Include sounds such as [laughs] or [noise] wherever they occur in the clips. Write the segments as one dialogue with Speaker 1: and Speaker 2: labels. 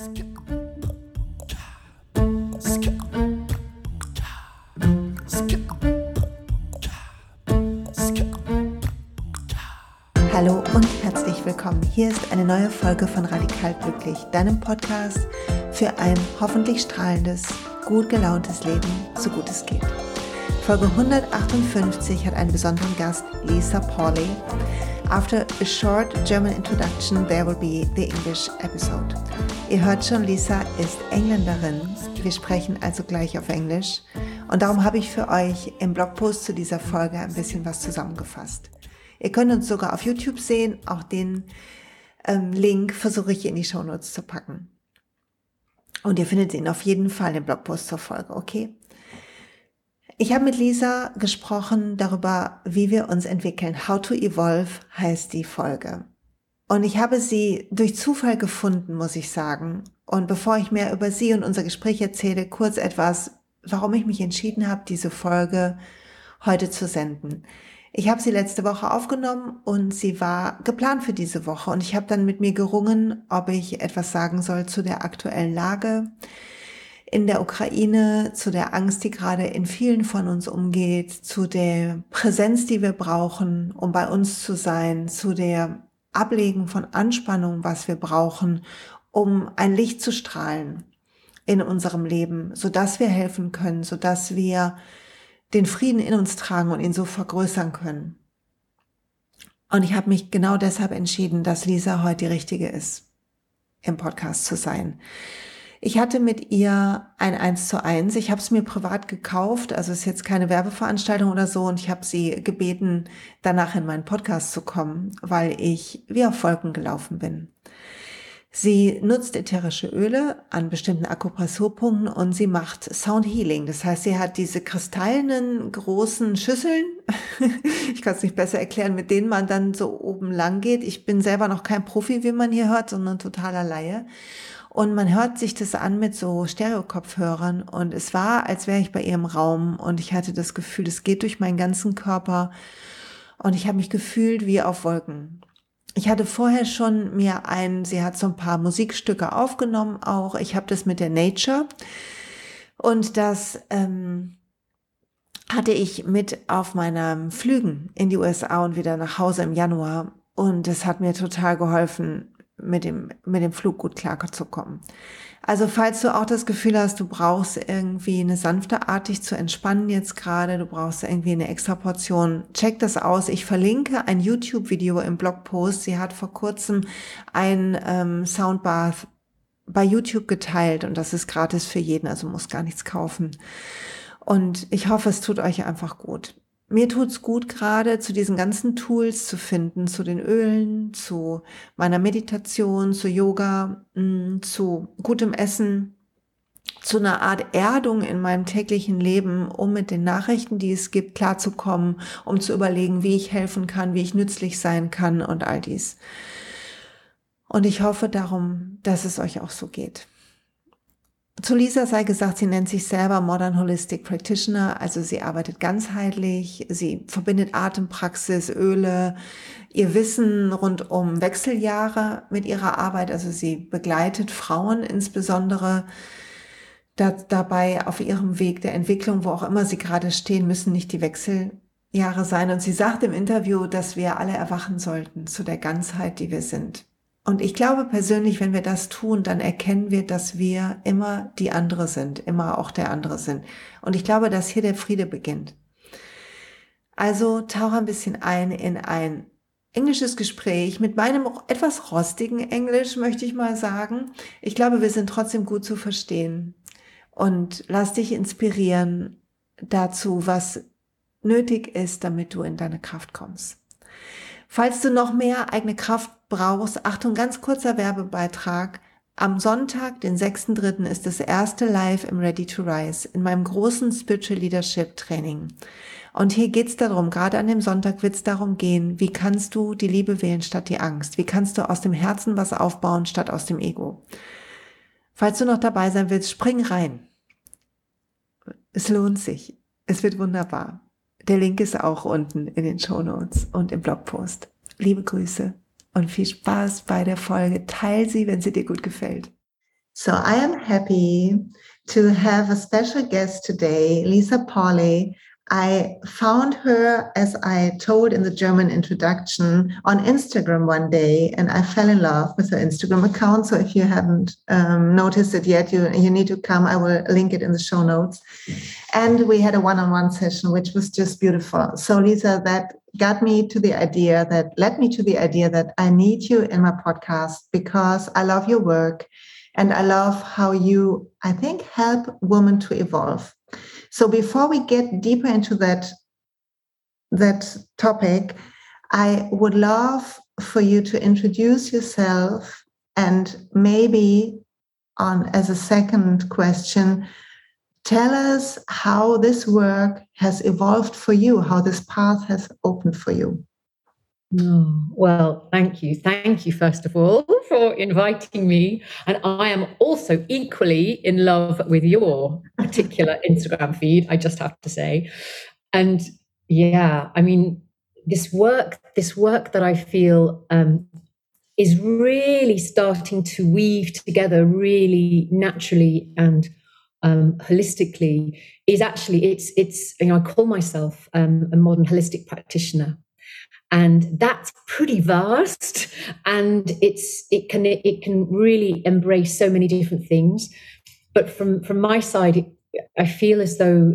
Speaker 1: Hallo und herzlich willkommen. Hier ist eine neue Folge von Radikal Glücklich, deinem Podcast für ein hoffentlich strahlendes, gut gelauntes Leben, so gut es geht. Folge 158 hat einen besonderen Gast, Lisa Pauli. After a short German introduction, there will be the English episode. Ihr hört schon, Lisa ist Engländerin. Wir sprechen also gleich auf Englisch. Und darum habe ich für euch im Blogpost zu dieser Folge ein bisschen was zusammengefasst. Ihr könnt uns sogar auf YouTube sehen. Auch den ähm, Link versuche ich in die Show Notes zu packen. Und ihr findet ihn auf jeden Fall im Blogpost zur Folge, okay? Ich habe mit Lisa gesprochen darüber, wie wir uns entwickeln. How to Evolve heißt die Folge. Und ich habe sie durch Zufall gefunden, muss ich sagen. Und bevor ich mehr über sie und unser Gespräch erzähle, kurz etwas, warum ich mich entschieden habe, diese Folge heute zu senden. Ich habe sie letzte Woche aufgenommen und sie war geplant für diese Woche und ich habe dann mit mir gerungen, ob ich etwas sagen soll zu der aktuellen Lage in der Ukraine, zu der Angst, die gerade in vielen von uns umgeht, zu der Präsenz, die wir brauchen, um bei uns zu sein, zu der Ablegen von Anspannung, was wir brauchen, um ein Licht zu strahlen in unserem Leben, so dass wir helfen können, so dass wir den Frieden in uns tragen und ihn so vergrößern können. Und ich habe mich genau deshalb entschieden, dass Lisa heute die richtige ist, im Podcast zu sein. Ich hatte mit ihr ein Eins zu eins. Ich habe es mir privat gekauft, also ist jetzt keine Werbeveranstaltung oder so. Und ich habe sie gebeten, danach in meinen Podcast zu kommen, weil ich wie auf Wolken gelaufen bin. Sie nutzt ätherische Öle an bestimmten Akupressurpunkten und sie macht Sound Healing. Das heißt, sie hat diese kristallenen großen Schüsseln, [laughs] ich kann es nicht besser erklären, mit denen man dann so oben lang geht. Ich bin selber noch kein Profi, wie man hier hört, sondern totaler Laie. Und man hört sich das an mit so Stereokopfhörern. Und es war, als wäre ich bei ihrem Raum. Und ich hatte das Gefühl, es geht durch meinen ganzen Körper. Und ich habe mich gefühlt wie auf Wolken. Ich hatte vorher schon mir ein, sie hat so ein paar Musikstücke aufgenommen auch. Ich habe das mit der Nature. Und das ähm, hatte ich mit auf meinen Flügen in die USA und wieder nach Hause im Januar. Und es hat mir total geholfen, mit dem, mit dem Flug gut klarzukommen. Also falls du auch das Gefühl hast, du brauchst irgendwie eine sanfte Art, dich zu entspannen jetzt gerade, du brauchst irgendwie eine extra Portion, check das aus. Ich verlinke ein YouTube-Video im Blogpost. Sie hat vor kurzem ein ähm, Soundbath bei YouTube geteilt und das ist gratis für jeden, also muss gar nichts kaufen. Und ich hoffe, es tut euch einfach gut mir tut's gut gerade zu diesen ganzen Tools zu finden, zu den Ölen, zu meiner Meditation, zu Yoga, mm, zu gutem Essen, zu einer Art Erdung in meinem täglichen Leben, um mit den Nachrichten, die es gibt, klarzukommen, um zu überlegen, wie ich helfen kann, wie ich nützlich sein kann und all dies. Und ich hoffe darum, dass es euch auch so geht. Zu Lisa sei gesagt, sie nennt sich selber Modern Holistic Practitioner, also sie arbeitet ganzheitlich, sie verbindet Atempraxis, Öle, ihr Wissen rund um Wechseljahre mit ihrer Arbeit, also sie begleitet Frauen insbesondere da, dabei auf ihrem Weg der Entwicklung, wo auch immer sie gerade stehen, müssen nicht die Wechseljahre sein. Und sie sagt im Interview, dass wir alle erwachen sollten zu der Ganzheit, die wir sind. Und ich glaube persönlich, wenn wir das tun, dann erkennen wir, dass wir immer die andere sind, immer auch der andere sind. Und ich glaube, dass hier der Friede beginnt. Also tauche ein bisschen ein in ein englisches Gespräch mit meinem etwas rostigen Englisch, möchte ich mal sagen. Ich glaube, wir sind trotzdem gut zu verstehen. Und lass dich inspirieren dazu, was nötig ist, damit du in deine Kraft kommst. Falls du noch mehr eigene Kraft brauchst, Achtung, ganz kurzer Werbebeitrag. Am Sonntag, den 6.3., ist das erste Live im Ready to Rise in meinem großen Spiritual Leadership Training. Und hier geht's darum, gerade an dem Sonntag wird's darum gehen, wie kannst du die Liebe wählen statt die Angst? Wie kannst du aus dem Herzen was aufbauen statt aus dem Ego? Falls du noch dabei sein willst, spring rein. Es lohnt sich. Es wird wunderbar. Der Link ist auch unten in den Show Notes und im Blogpost. Liebe Grüße und viel Spaß bei der Folge. Teil sie, wenn sie dir gut gefällt. So I am happy to have a special guest today, Lisa Pauli. I found her, as I told in the German introduction, on Instagram one day, and I fell in love with her Instagram account. So if you haven't um, noticed it yet, you, you need to come. I will link it in the show notes. And we had a one on one session, which was just beautiful. So, Lisa, that got me to the idea that led me to the idea that I need you in my podcast because I love your work and I love how you, I think, help women to evolve. So before we get deeper into that, that topic, I would love for you to introduce yourself and maybe on as a second question, tell us how this work has evolved for you, how this path has opened for you.
Speaker 2: Oh, well, thank you. Thank you, first of all, for inviting me. And I am also equally in love with your particular [laughs] Instagram feed, I just have to say. And yeah, I mean, this work, this work that I feel um, is really starting to weave together really naturally and um, holistically is actually it's it's you know I call myself um, a modern holistic practitioner. And that's pretty vast. And it's it can it can really embrace so many different things. But from from my side i feel as though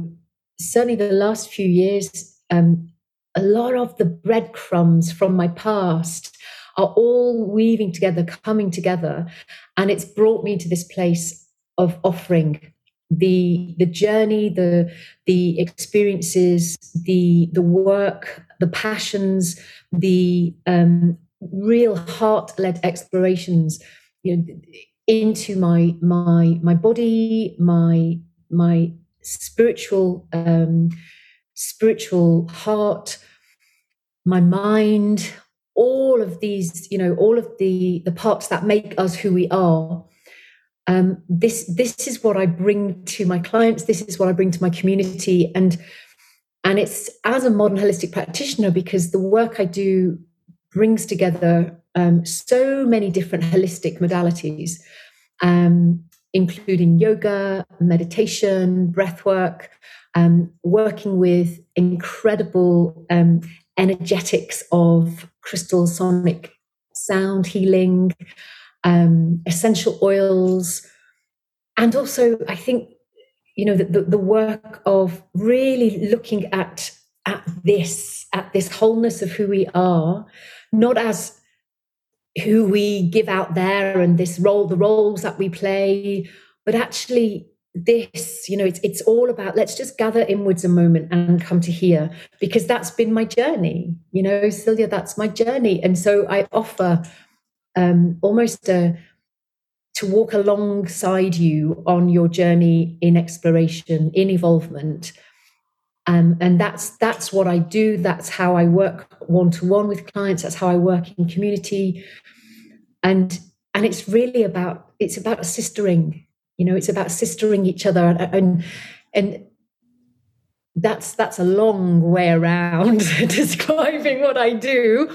Speaker 2: certainly the last few years um, a lot of the breadcrumbs from my past are all weaving together coming together. And it's brought me to this place of offering the the journey the the experiences the the work the passions the um, real heart led explorations you know into my my my body my my spiritual um spiritual heart my mind all of these you know all of the the parts that make us who we are um, this this is what I bring to my clients. This is what I bring to my community, and and it's as a modern holistic practitioner because the work I do brings together um, so many different holistic modalities, um, including yoga, meditation, breath work, um, working with incredible um, energetics of crystal sonic sound healing um, essential oils, and also I think you know the, the, the work of really looking at at this at this wholeness of who we are, not as who we give out there and this role the roles that we play, but actually this you know it's it's all about let's just gather inwards a moment and come to here because that's been my journey you know Celia that's my journey. And so I offer um, almost a, to walk alongside you on your journey in exploration, in evolvement. Um, and that's that's what I do. That's how I work one to one with clients. That's how I work in community, and and it's really about it's about sistering. You know, it's about sistering each other, and and, and that's that's a long way around [laughs] describing what I do.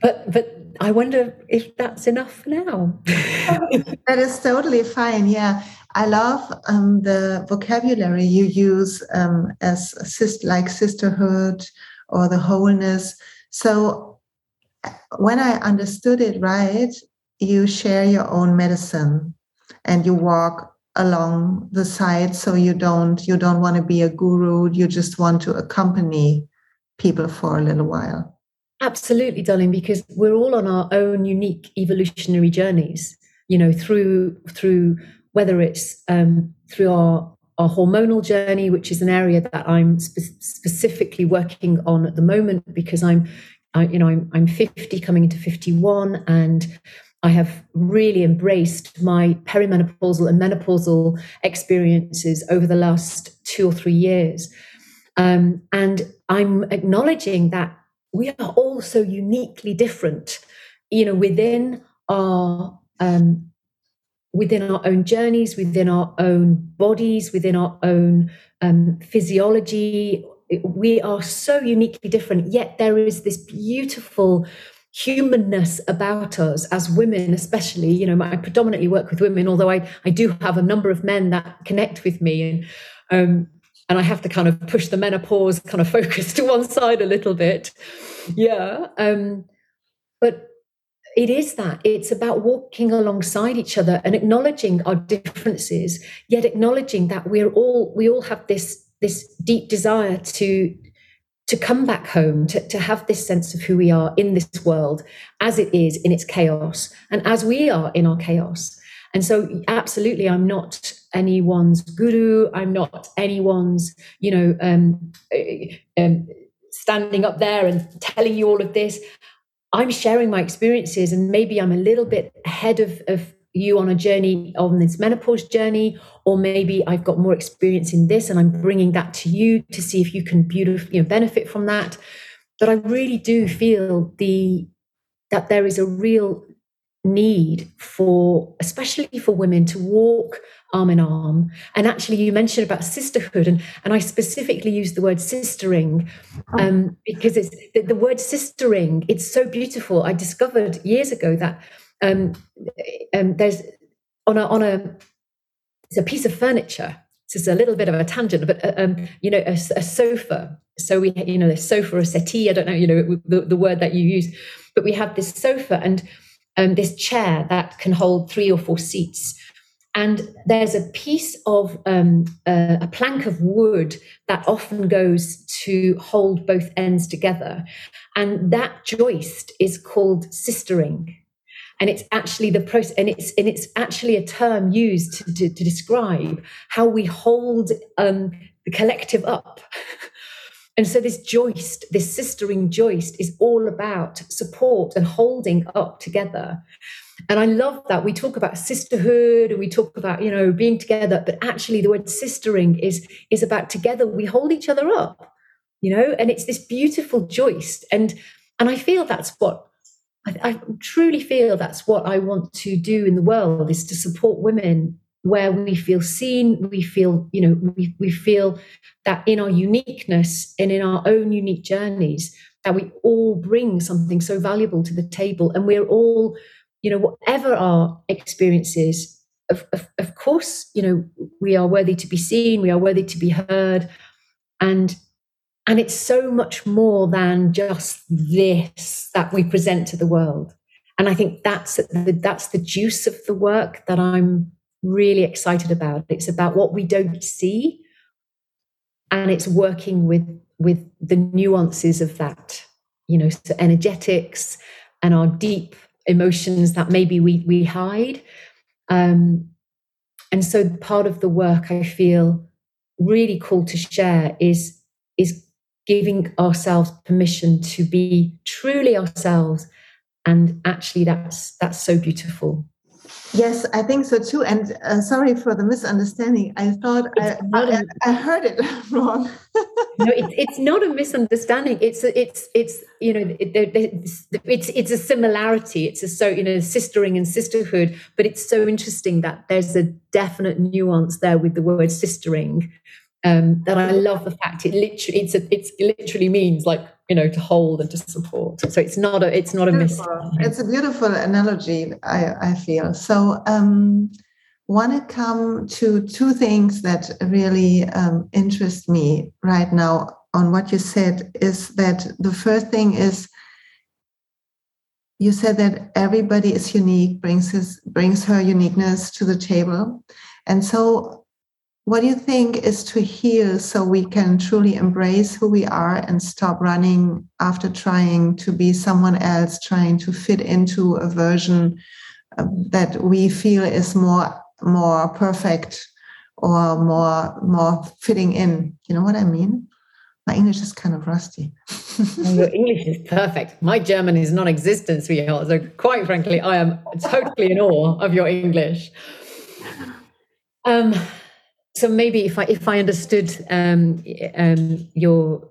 Speaker 2: But but I wonder if that's enough for now. [laughs]
Speaker 1: that is totally fine. Yeah. I love um, the vocabulary you use um, as sister, like sisterhood or the wholeness. So when I understood it right, you share your own medicine and you walk along the side so you don't you don't want to be a guru you just want to accompany people for a little while
Speaker 2: Absolutely, darling, because we're all on our own unique evolutionary journeys, you know, through through whether it's um, through our our hormonal journey, which is an area that I'm spe- specifically working on at the moment because I'm, I, you know, I'm, I'm 50 coming into 51 and I have really embraced my perimenopausal and menopausal experiences over the last two or three years. Um, and I'm acknowledging that we are all so uniquely different, you know, within our um, within our own journeys, within our own bodies, within our own um, physiology. We are so uniquely different, yet there is this beautiful humanness about us as women, especially. You know, I predominantly work with women, although I, I do have a number of men that connect with me. And um, and I have to kind of push the menopause kind of [laughs] focus to one side a little bit. Yeah. Um, but it is that it's about walking alongside each other and acknowledging our differences yet acknowledging that we're all we all have this this deep desire to to come back home to, to have this sense of who we are in this world as it is in its chaos and as we are in our chaos and so absolutely i'm not anyone's guru. I'm not anyone's you know um, um, standing up there and telling you all of this. I'm sharing my experiences and maybe I'm a little bit ahead of, of you on a journey on this menopause journey or maybe I've got more experience in this and I'm bringing that to you to see if you can beautifully you know, benefit from that. But I really do feel the that there is a real need for especially for women to walk arm in arm. And actually you mentioned about sisterhood and and i specifically use the word sistering um, because it's the, the, word sistering it's so beautiful. I discovered years ago that um, um, there's on a on a it's a piece of furniture. This is a little bit of a tangent but uh, um, you know a, a, sofa. So we you know the sofa or settee i don't know you know the, the word that you use. But we have this sofa and um, this chair that can hold three or four seats. And there's a piece of um, uh, a plank of wood that often goes to hold both ends together. And that joist is called sistering. And it's actually the process, and it's and it's actually a term used to, to, to describe how we hold um, the collective up. [laughs] And so this joist, this sistering joist, is all about support and holding up together. And I love that we talk about sisterhood and we talk about, you know, being together, but actually the word sistering is is about together we hold each other up, you know, and it's this beautiful joist. And and I feel that's what I, I truly feel that's what I want to do in the world is to support women where we feel seen, we feel, you know, we, we feel that in our uniqueness and in our own unique journeys, that we all bring something so valuable to the table. And we're all, you know, whatever our experiences, of, of, of course, you know, we are worthy to be seen, we are worthy to be heard. And and it's so much more than just this that we present to the world. And I think that's the, that's the juice of the work that I'm really excited about. It's about what we don't see, and it's working with with the nuances of that. You know, so energetics and our deep emotions that maybe we we hide. Um, and so part of the work I feel really cool to share is is giving ourselves permission to be truly ourselves and actually that's that's so beautiful
Speaker 1: Yes, I think so too. And uh, sorry for the misunderstanding. I thought I, I, I, heard it [laughs] wrong.
Speaker 2: no, it, it's not a misunderstanding. It's a, it's it's you know it, it's it's a similarity. It's a so you know sistering and sisterhood. But it's so interesting that there's a definite nuance there with the word sistering um, that I love the fact it literally it's a, it's it literally means like you know to hold and to support. So it's not a it's not a
Speaker 1: miss. It's a beautiful analogy. I I feel so. Um, Want to come to two things that really um, interest me right now on what you said is that the first thing is you said that everybody is unique brings his brings her uniqueness to the table and so what do you think is to heal so we can truly embrace who we are and stop running after trying to be someone else, trying to fit into a version uh, that we feel is more more perfect or more more fitting in? You know what I mean? My English is kind of rusty.
Speaker 2: Your English is perfect. My German is non-existent, sweetheart. So quite frankly, I am totally in awe of your English. Um, so maybe if I if I understood um, um, your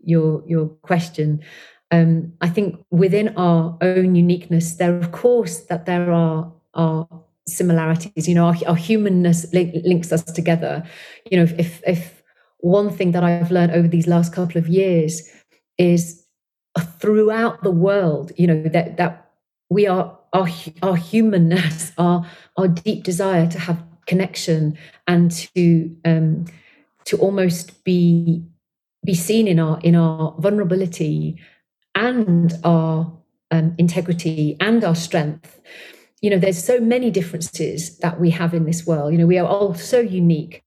Speaker 2: your your question, um, I think within our own uniqueness, there of course that there are are similarities. You know, our, our humanness links us together. You know, if if one thing that I've learned over these last couple of years is throughout the world you know that that we are our our humanness [laughs] our our deep desire to have connection and to um to almost be be seen in our in our vulnerability and our um, integrity and our strength. You know there's so many differences that we have in this world. You know we are all so unique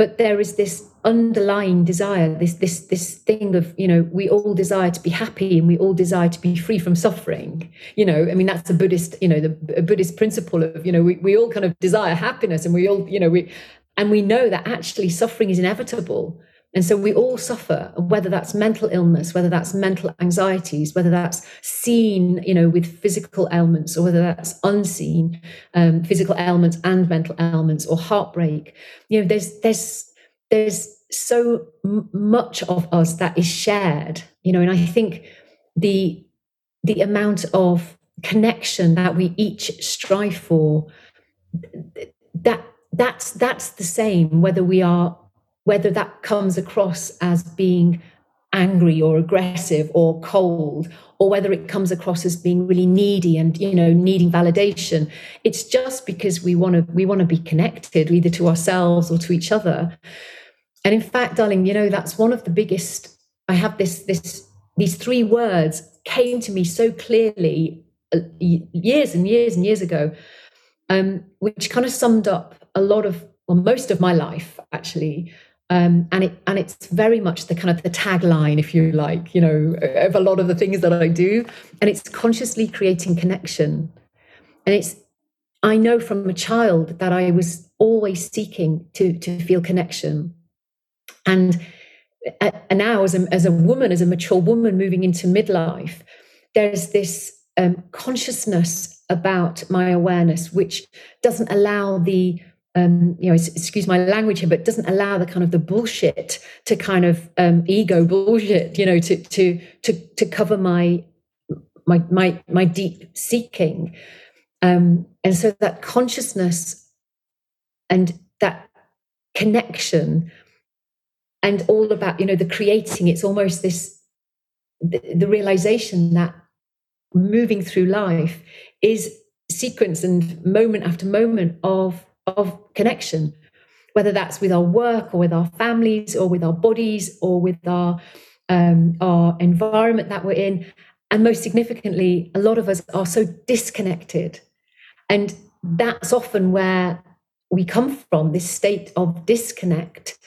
Speaker 2: but there is this underlying desire this this this thing of you know we all desire to be happy and we all desire to be free from suffering you know i mean that's a buddhist you know the buddhist principle of you know we, we all kind of desire happiness and we all you know we and we know that actually suffering is inevitable and so we all suffer, whether that's mental illness, whether that's mental anxieties, whether that's seen, you know, with physical ailments, or whether that's unseen um, physical ailments and mental ailments, or heartbreak. You know, there's there's there's so much of us that is shared. You know, and I think the the amount of connection that we each strive for that that's that's the same whether we are whether that comes across as being angry or aggressive or cold or whether it comes across as being really needy and you know needing validation it's just because we want to we want to be connected either to ourselves or to each other and in fact darling you know that's one of the biggest i have this this these three words came to me so clearly uh, years and years and years ago um, which kind of summed up a lot of well most of my life actually um, and it and it's very much the kind of the tagline, if you like, you know, of a lot of the things that I do. And it's consciously creating connection. And it's I know from a child that I was always seeking to to feel connection. And, and now as a, as a woman, as a mature woman moving into midlife, there's this um, consciousness about my awareness, which doesn't allow the um, you know, excuse my language here, but doesn't allow the kind of the bullshit to kind of um, ego bullshit, you know, to to to to cover my my my my deep seeking, um, and so that consciousness and that connection, and all about you know the creating. It's almost this the, the realization that moving through life is sequence and moment after moment of of connection, whether that's with our work or with our families or with our bodies or with our um, our environment that we're in. And most significantly, a lot of us are so disconnected. And that's often where we come from this state of disconnect,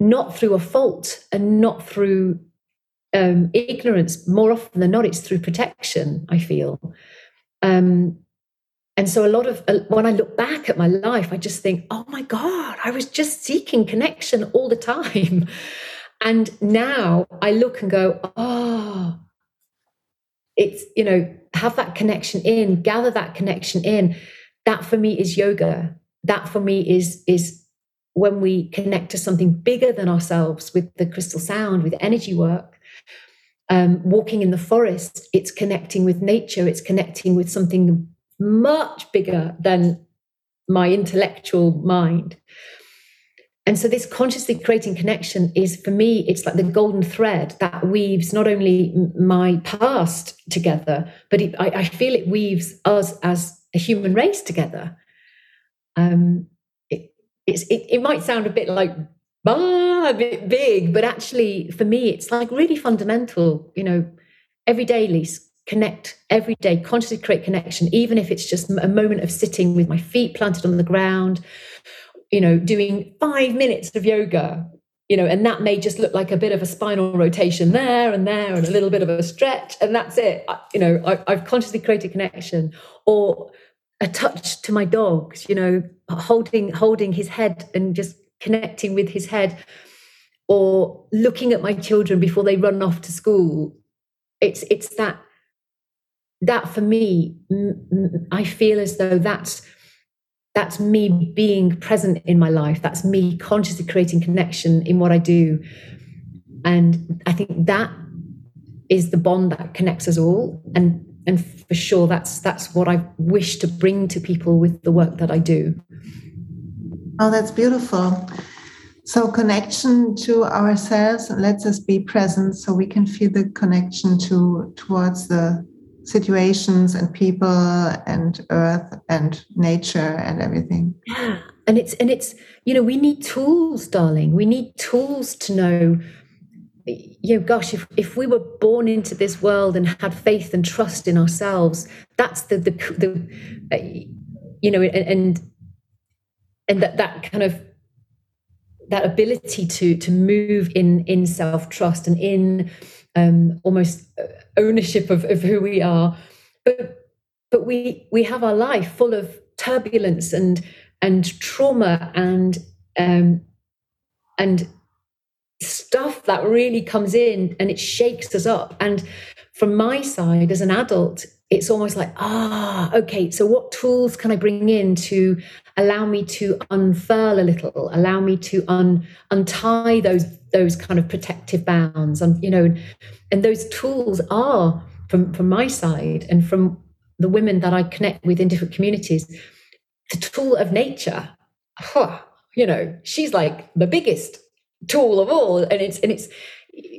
Speaker 2: not through a fault and not through um, ignorance. More often than not, it's through protection, I feel. Um, and so a lot of uh, when I look back at my life, I just think, oh my God, I was just seeking connection all the time. [laughs] And now I look and go, oh, it's, you know, have that connection in, gather that connection in. That for me is yoga. That for me is is when we connect to something bigger than ourselves with the crystal sound, with energy work. Um, walking in the forest, it's connecting with nature, it's connecting with something much bigger than my intellectual mind. And so, this consciously creating connection is for me, it's like the golden thread that weaves not only my past together, but it, I, I, feel it weaves us as a human race together. Um, it, it, it might sound a bit like ah, a bit big, but actually, for me, it's like really fundamental. You know, every day, Lise, connect every day, consciously create connection, even if it's just a moment of sitting with my feet planted on the ground, you know, doing five minutes of yoga, you know, and that may just look like a bit of a spinal rotation there and there and a little bit of a stretch, and that's it. You know, I, I've consciously created connection or a touch to my dogs, you know, holding holding his head and just connecting with his head or looking at my children before they run off to school. It's it's that that for me i feel as though that's that's me being present in my life. That's me consciously creating connection in what i do. And i think that is the bond that connects us all. And and for sure that's that's what i wish to bring to people with the work that i do
Speaker 1: oh that's beautiful So, connection to ourselves lets us be present so we can feel the connection to towards the situations and people and earth and nature and everything.
Speaker 2: Yeah. And it's and it's you know, we need tools, darling. We need tools to know you know, gosh, if, if we were born into this world and had faith and trust in ourselves, that's the the, the uh, you know, and, and that that kind of that ability to to move in in self trust and in um, almost uh, ownership of, of who we are, but but we we have our life full of turbulence and and trauma and um, and stuff that really comes in and it shakes us up. And from my side as an adult, it's almost like, ah, okay, so what tools can I bring in to allow me to unfurl a little, allow me to un, untie those those kind of protective bounds, and you know, and those tools are from from my side and from the women that I connect with in different communities, the tool of nature. You know, she's like the biggest tool of all, and it's and it's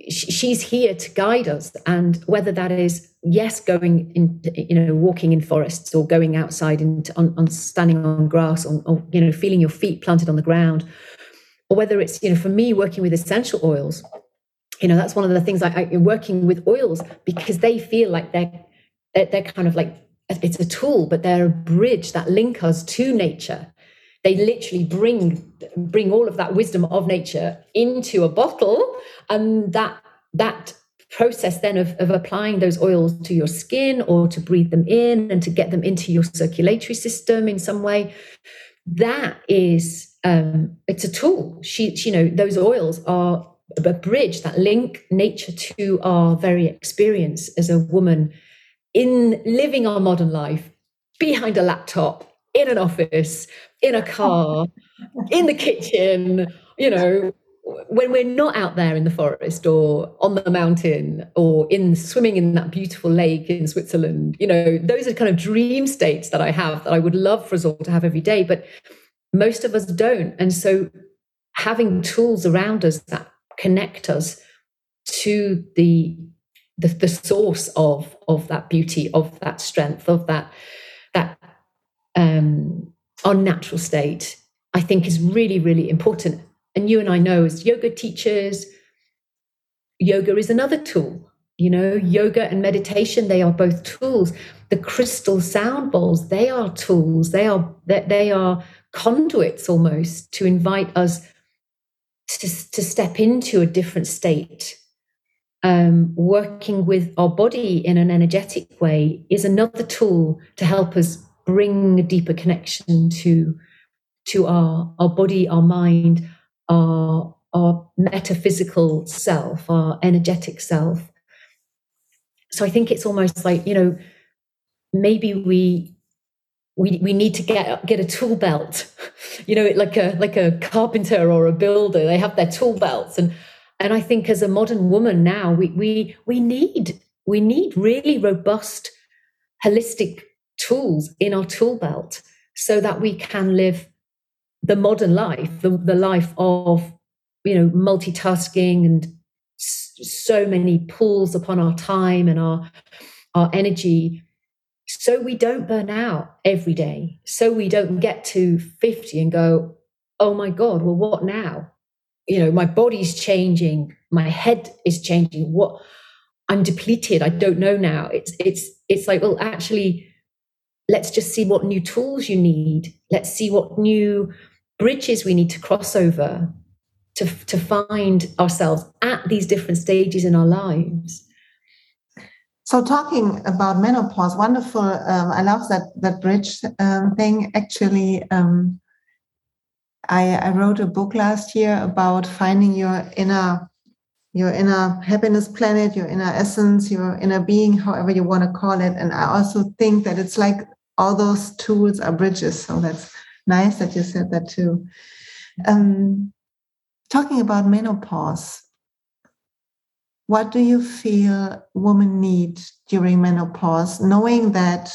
Speaker 2: she's here to guide us. And whether that is yes going in you know walking in forests or going outside and on, on, standing on grass or, or, you know feeling your feet planted on the ground or whether it's you know for me working with essential oils you know that's one of the things I, I working with oils because they feel like they're, they're kind of like it's a tool but they're a bridge that link us to nature they literally bring bring all of that wisdom of nature into a bottle and that that process then of, of applying those oils to your skin or to breathe them in and to get them into your circulatory system in some way that is um, it's a tool. She, she you know those oils are a bridge that link nature to our very experience as a woman in living our modern life behind a laptop in an office in a [laughs] car, in the kitchen, you know, when we're not out there in the forest or on the mountain or in swimming in that beautiful lake in Switzerland, you know, those are kind of dream states that I have that I would love for us all to have every day, but most of us don't. And so having tools around us that connect us to the the, the source of of that beauty, of that strength, of that that um our natural state, I think is really, really important. And you and I know as yoga teachers, yoga is another tool. You know, yoga and meditation, they are both tools. The crystal sound bowls, they are tools. They are they are conduits almost to invite us to, to step into a different state. Um, working with our body in an energetic way is another tool to help us bring a deeper connection to to our our body, our mind, our our metaphysical self, our energetic self. So I think it's almost like you know maybe we we we need to get get a tool belt, [laughs] you know, like a like a carpenter or a builder. They have their tool belts, and and I think as a modern woman now, we we we need we need really robust, holistic tools in our tool belt so that we can live the modern life, the, the life of, you know, multitasking and so many pulls upon our time and our, our energy. So we don't burn out every day. So we don't get to 50 and go oh my god well what now? You know my body's changing. My head is changing. What i'm depleted. I don't know now. It's it's it's like well actually let's just see what new tools you need. Let's see what new bridges we need to cross over to, to find ourselves at these different stages in our lives.
Speaker 1: So, talking about menopause, wonderful. Um, I love that that bridge um, thing. Actually, um, I, I wrote a book last year about finding your inner your inner happiness planet, your inner essence, your inner being, however you want to call it. And I also think that it's like all those tools are bridges. So that's nice that you said that too. Um, talking about menopause, what do you feel women need during menopause, knowing that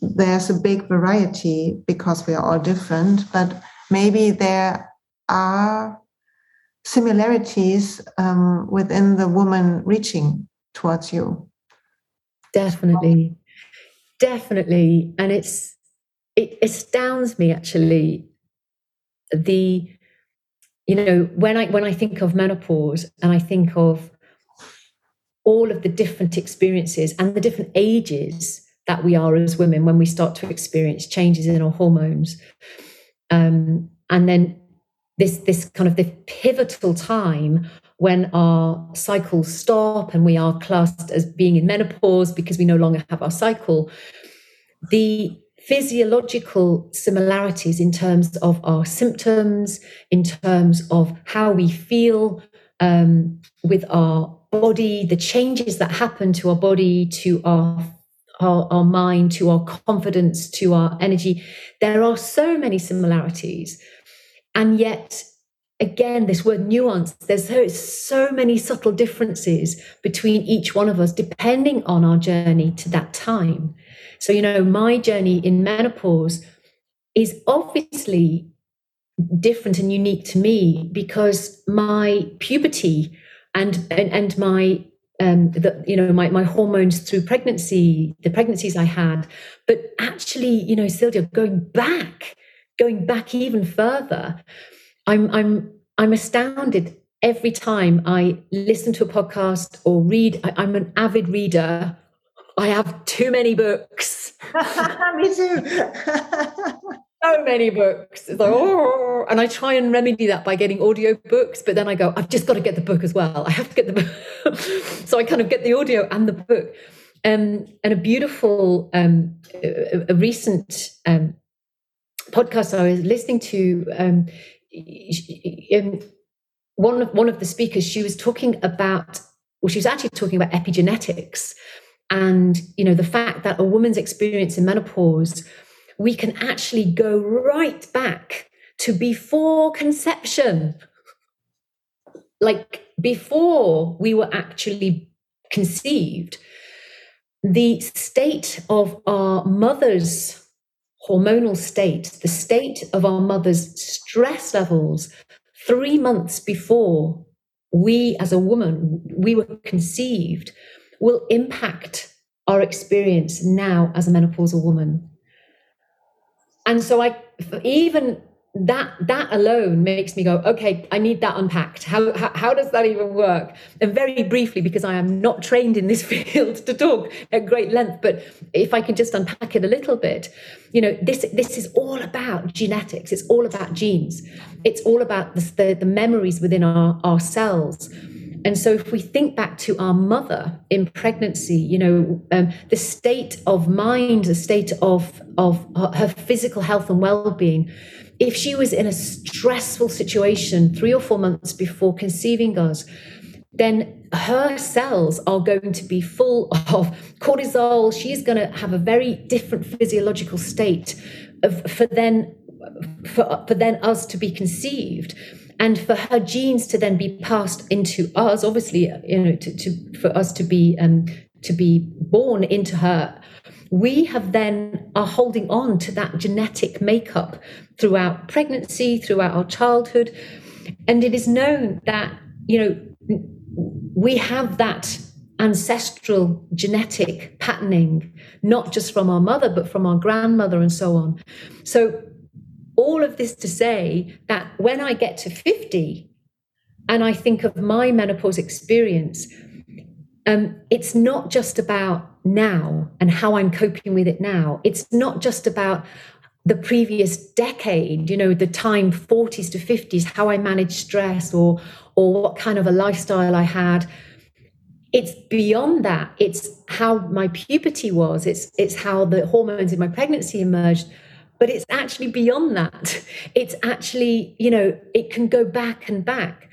Speaker 1: there's a big variety because we are all different, but maybe there are similarities um, within the woman reaching towards you.
Speaker 2: Definitely, definitely, and it's it astounds me actually the you know when i when i think of menopause and i think of all of the different experiences and the different ages that we are as women when we start to experience changes in our hormones um, and then this this kind of this pivotal time when our cycles stop and we are classed as being in menopause because we no longer have our cycle the physiological similarities in terms of our symptoms in terms of how we feel um, with our body the changes that happen to our body to our our, our mind, to our confidence, to our energy. There are so many similarities. And yet, again, this word nuance, there's so, so many subtle differences between each one of us, depending on our journey to that time. So, you know, my journey in menopause is obviously different and unique to me because my puberty and and, and my um, the, you know my, my hormones through pregnancy the pregnancies i had but actually you know sylvia going back going back even further i'm i'm i'm astounded every time i listen to a podcast or read I, i'm an avid reader i have too many books [laughs]
Speaker 1: me too [laughs]
Speaker 2: so many books. It's like, oh, and I try and remedy that by getting audio books, but then I go, I've just got to get the book as well. I have to get the book. [laughs] so I kind of get the audio and the book. Um, and a beautiful, um, a, a recent um, podcast I was listening to, um, one of one of the speakers, she was talking about, well, she was actually talking about epigenetics, and you know the fact that a woman's experience in menopause we can actually go right back to before conception. Like before we were actually conceived, the state of our mother's hormonal state, the state of our mother's stress levels, three months before we as a woman, we were conceived, will impact our experience now as a menopausal woman. And so i even that that alone makes me go okay i need that unpacked. How, how, how does that even work? And very briefly because i am not trained in this [laughs] field to talk at great length but if i can just unpack it a little bit you know this this is all about genetics. It's all about genes. It's all about the, the, the memories within our, our cells and so, if we think back to our mother in pregnancy, you know, um, the state of mind, the state of of her physical health and well being, if she was in a stressful situation three or four months before conceiving us, then her cells are going to be full of cortisol. She's going to have a very different physiological state of, for then for, for then us to be conceived and for her genes to then be passed into us obviously you know to, to for us to be um to be born into her we have then are holding on to that genetic makeup throughout pregnancy throughout our childhood. And it is known that you know we have that ancestral genetic patterning not just from our mother but from our grandmother and so on. So all of this to say that when I get to 50 and I think of my menopause experience, um, it's not just about now and how I'm coping with it now. It's not just about the previous decade, you know, the time 40s to 50s, how I managed stress or or what kind of a lifestyle I had. It's beyond that. It's how my puberty was. It's it's how the hormones in my pregnancy emerged but it's actually beyond that. [laughs] It's actually, you know, it can go back and back.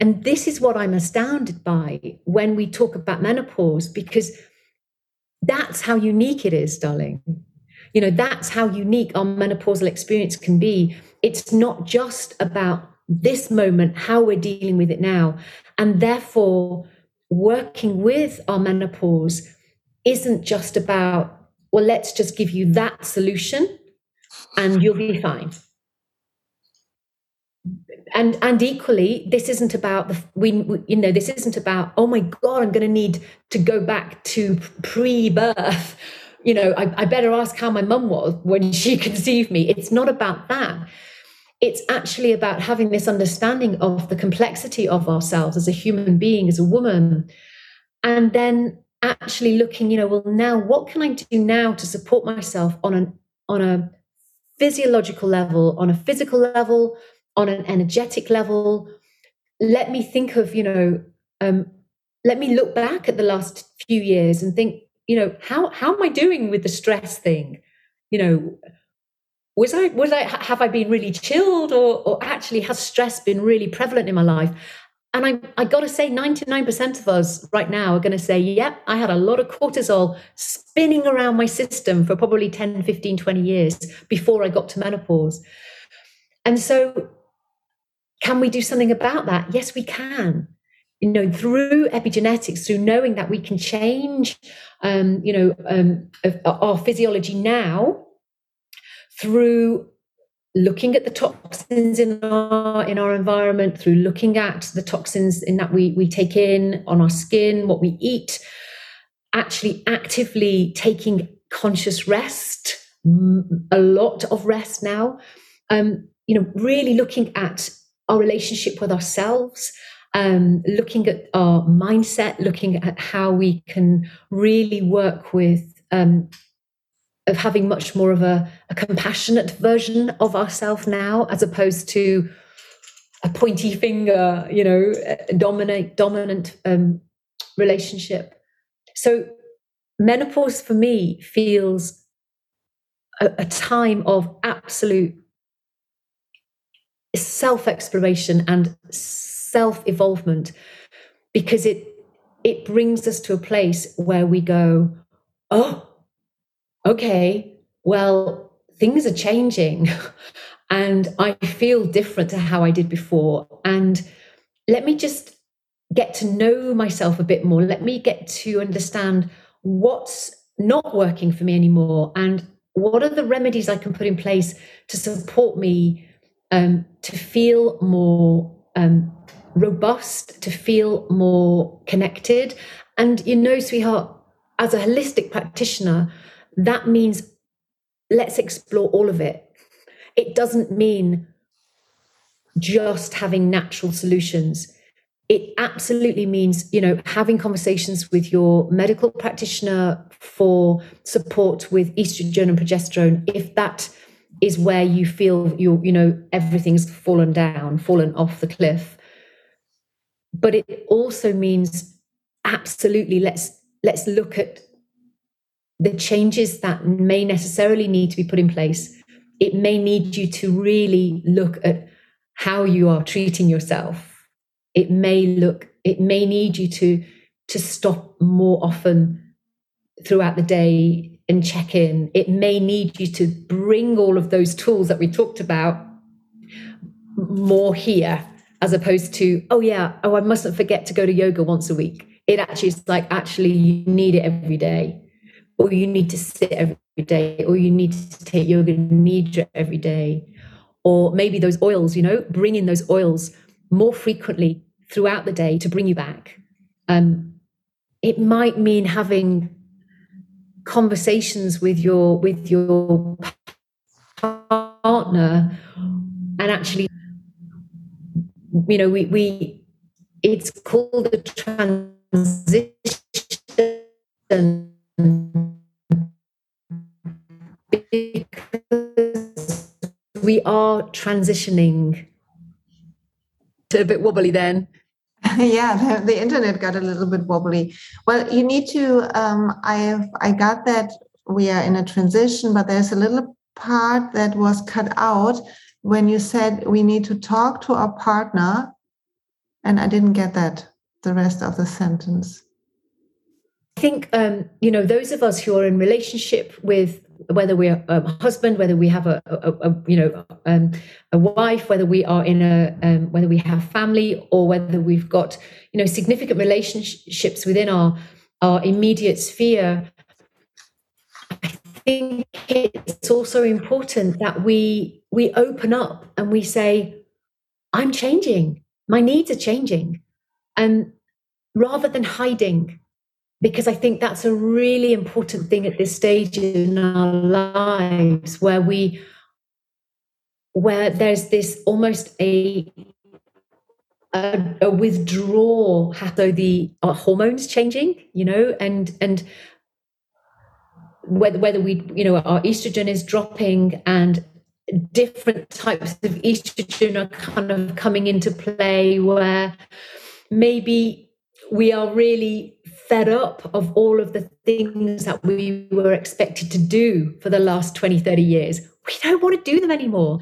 Speaker 2: And this is what I'm astounded by when we talk about menopause, because that's how unique it is, darling. You know, that's how unique our menopausal experience can be. It's not just about this moment, how we're dealing with it now. And therefore, working with our menopause isn't just about, well, let's just give you that solution and you'll be fine. and and equally this isn't about the we, we you know this isn't about oh my god i'm going to need to go back to pre-birth. You know I, I better ask how my mum was when she [laughs] conceived me. It's not about that. It's actually about having this understanding of the complexity of ourselves as a human being as a woman and then actually looking you know well now what can i do now to support myself on an on a physiological level on a physical level on an energetic level. Let me think of you know um, let me look back at the last few years and think you know how how am i doing with the stress thing? You know was i was i have i been really chilled or or actually has stress been really prevalent in my life and I, I got to say, 99% of us right now are going to say, yeah, I had a lot of cortisol spinning around my system for probably 10, 15, 20 years before I got to menopause. And so can we do something about that? Yes, we can. You know, through epigenetics, through knowing that we can change, um, you know, um, our physiology now, through looking at the toxins in our in our environment, through looking at the toxins in that we we take in on our skin, what we eat, actually actively taking conscious rest, a lot of rest now. Um, you know, really looking at our relationship with ourselves, um, looking at our mindset, looking at how we can really work with um, of having much more of a, a compassionate version of ourselves now, as opposed to a pointy finger, you know, dominate dominant um, relationship. So menopause for me feels a, a time of absolute self exploration and self evolvement because it it brings us to a place where we go oh okay well things are changing. [laughs] And i feel different to how i did before. And let me just get to know myself a bit more. Let me get to understand what's not working for me anymore. And what are the remedies i can put in place to support me um, to feel more um, robust, to feel more connected. And you know, sweetheart, as a holistic practitioner, that means let's explore all of it. It doesn't mean just having natural solutions. It absolutely means, you know, having conversations with your medical practitioner for support with estrogen and progesterone if that is where you feel you you know everything's fallen down fallen off the cliff but it also means absolutely let's let's look at the changes that may necessarily need to be put in place it may need you to really look at how you are treating yourself it may look it may need you to to stop more often throughout the day and check in. It may need you to bring all of those tools that we talked about more here, as opposed to, oh, yeah, oh, I mustn't forget to go to yoga once a week. It actually is like, actually, you need it every day, or you need to sit every day, or you need to take yoga nidra every day. Or maybe those oils, you know, bring in those oils more frequently throughout the day to bring you back. Um, it might mean having conversations with your with your partner and actually you know we we it's called a transition because we are transitioning To a bit wobbly then [laughs]
Speaker 1: yeah, the, the, internet got a little bit wobbly. Well, you need to. Um, I I got that we are in a transition, but there's a little part that was cut out when you said we need to talk to our partner, and I didn't get that. The rest of the sentence.
Speaker 2: I think um, you know those of us who are in relationship with whether we're a husband, whether we have a, a, a you know um, a wife, whether we are in a um, whether we have family, or whether we've got you know significant relationships within our our immediate sphere. I think it's also important that we we open up and we say, I'm changing. My needs are changing. And rather than hiding, because I think that's a really important thing at this stage in our lives where we where there's this almost a a, a withdrawal so the uh, hormones changing you know and and whether whether we you know our estrogen is dropping and different types of estrogen are kind of coming into play where maybe we are really fed up of all of the things that we were expected to do for the last 20 30 years. We don't want to do them anymore.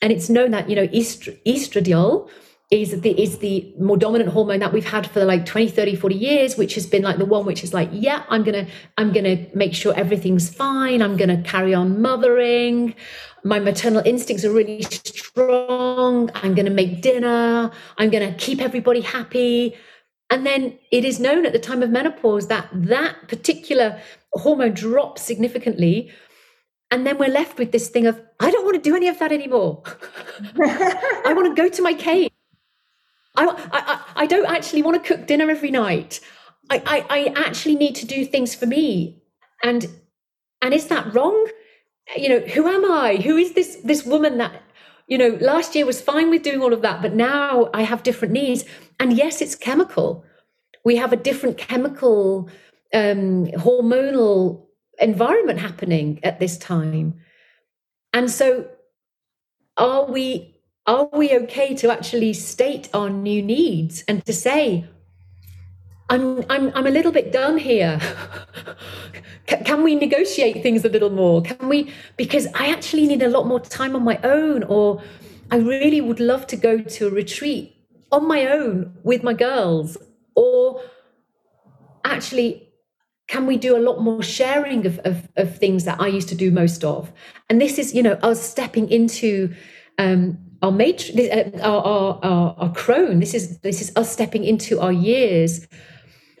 Speaker 2: And it's known that you know estradiol is the is the more dominant hormone that we've had for like 20 30 40 years which has been like the one which is like yeah i'm gonna i'm gonna make sure everything's fine. I'm gonna carry on mothering. My maternal instincts are really strong. I'm gonna make dinner. I'm gonna keep everybody happy and then it is known at the time of menopause that that particular hormone drops significantly and then we're left with this thing of i don't want to do any of that anymore [laughs] i want to go to my cave I, I, I don't actually want to cook dinner every night. I, I, I actually need to do things for me. And and is that wrong? You know, who am I? Who is this this woman that, you know, last year was fine with doing all of that, but now I have different needs. And yes, it's chemical. We have a different chemical um, hormonal environment happening at this time. And so are we are we okay to actually state our new needs and to say i'm i'm, I'm a little bit done here. [laughs] Can, we negotiate things a little more? Can we because i actually need a lot more time on my own or i really would love to go to a retreat on my own with my girls or actually can we do a lot more sharing of, of, of things that i used to do most of? And this is you know us stepping into um, our matrix, uh, our, our, our, our crone. This is this is us stepping into our years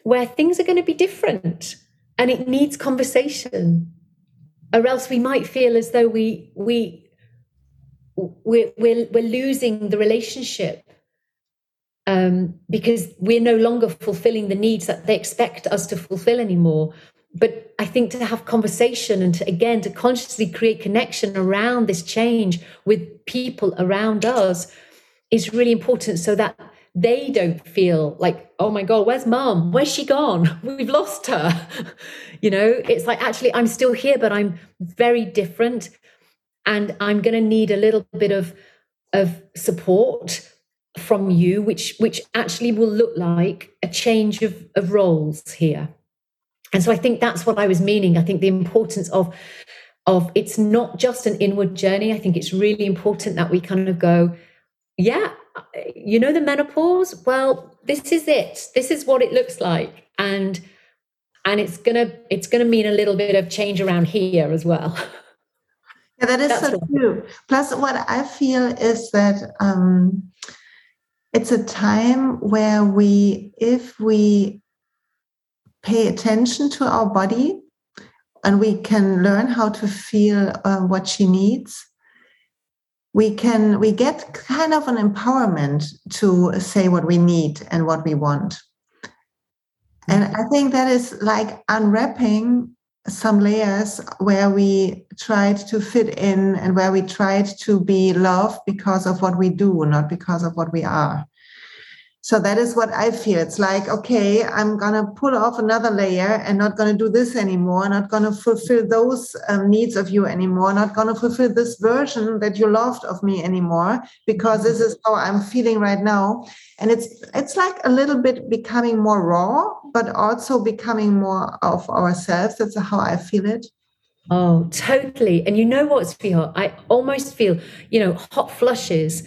Speaker 2: where things are going to be different, and it needs conversation, or else we might feel as though we we we're we're, we're losing the relationship um, because we're no longer fulfilling the needs that they expect us to fulfill anymore. But I think to have conversation and to again to consciously create connection around this change with people around us is really important so that they don't feel like, oh my God, where's mom? Where's she gone? [laughs] We've lost her. [laughs] you know, it's like actually I'm still here, but I'm very different. And I'm gonna need a little bit of of support from you, which which actually will look like a change of, of roles here. And so I think that's what I was meaning. I think the importance of of it's not just an inward journey. I think it's really important that we kind of go, yeah, you know the menopause? Well, this is it. This is what it looks like. And and it's gonna it's gonna mean a little bit of change around here as well. [laughs]
Speaker 1: Yeah, that is That's so true. Plus, what I feel is that um, it's a time where we, if we pay attention to our body and we can learn how to feel uh, what she needs we can we get kind of an empowerment to say what we need and what we want. And mm-hmm. i think that is like unwrapping some layers where we tried to fit in and where we tried to be loved because of what we do not because of what we are so that is what I feel. It's like, okay, I'm going to pull off another layer and not going to do this anymore, not going to fulfill those um, needs of you anymore, not going to fulfill this version that you loved of me anymore, because this is how I'm feeling right now. And it's it's like a little bit becoming more raw, but also becoming more of ourselves. That's how I feel it.
Speaker 2: Oh, totally. And you know what's feel? I almost feel, you know, hot flushes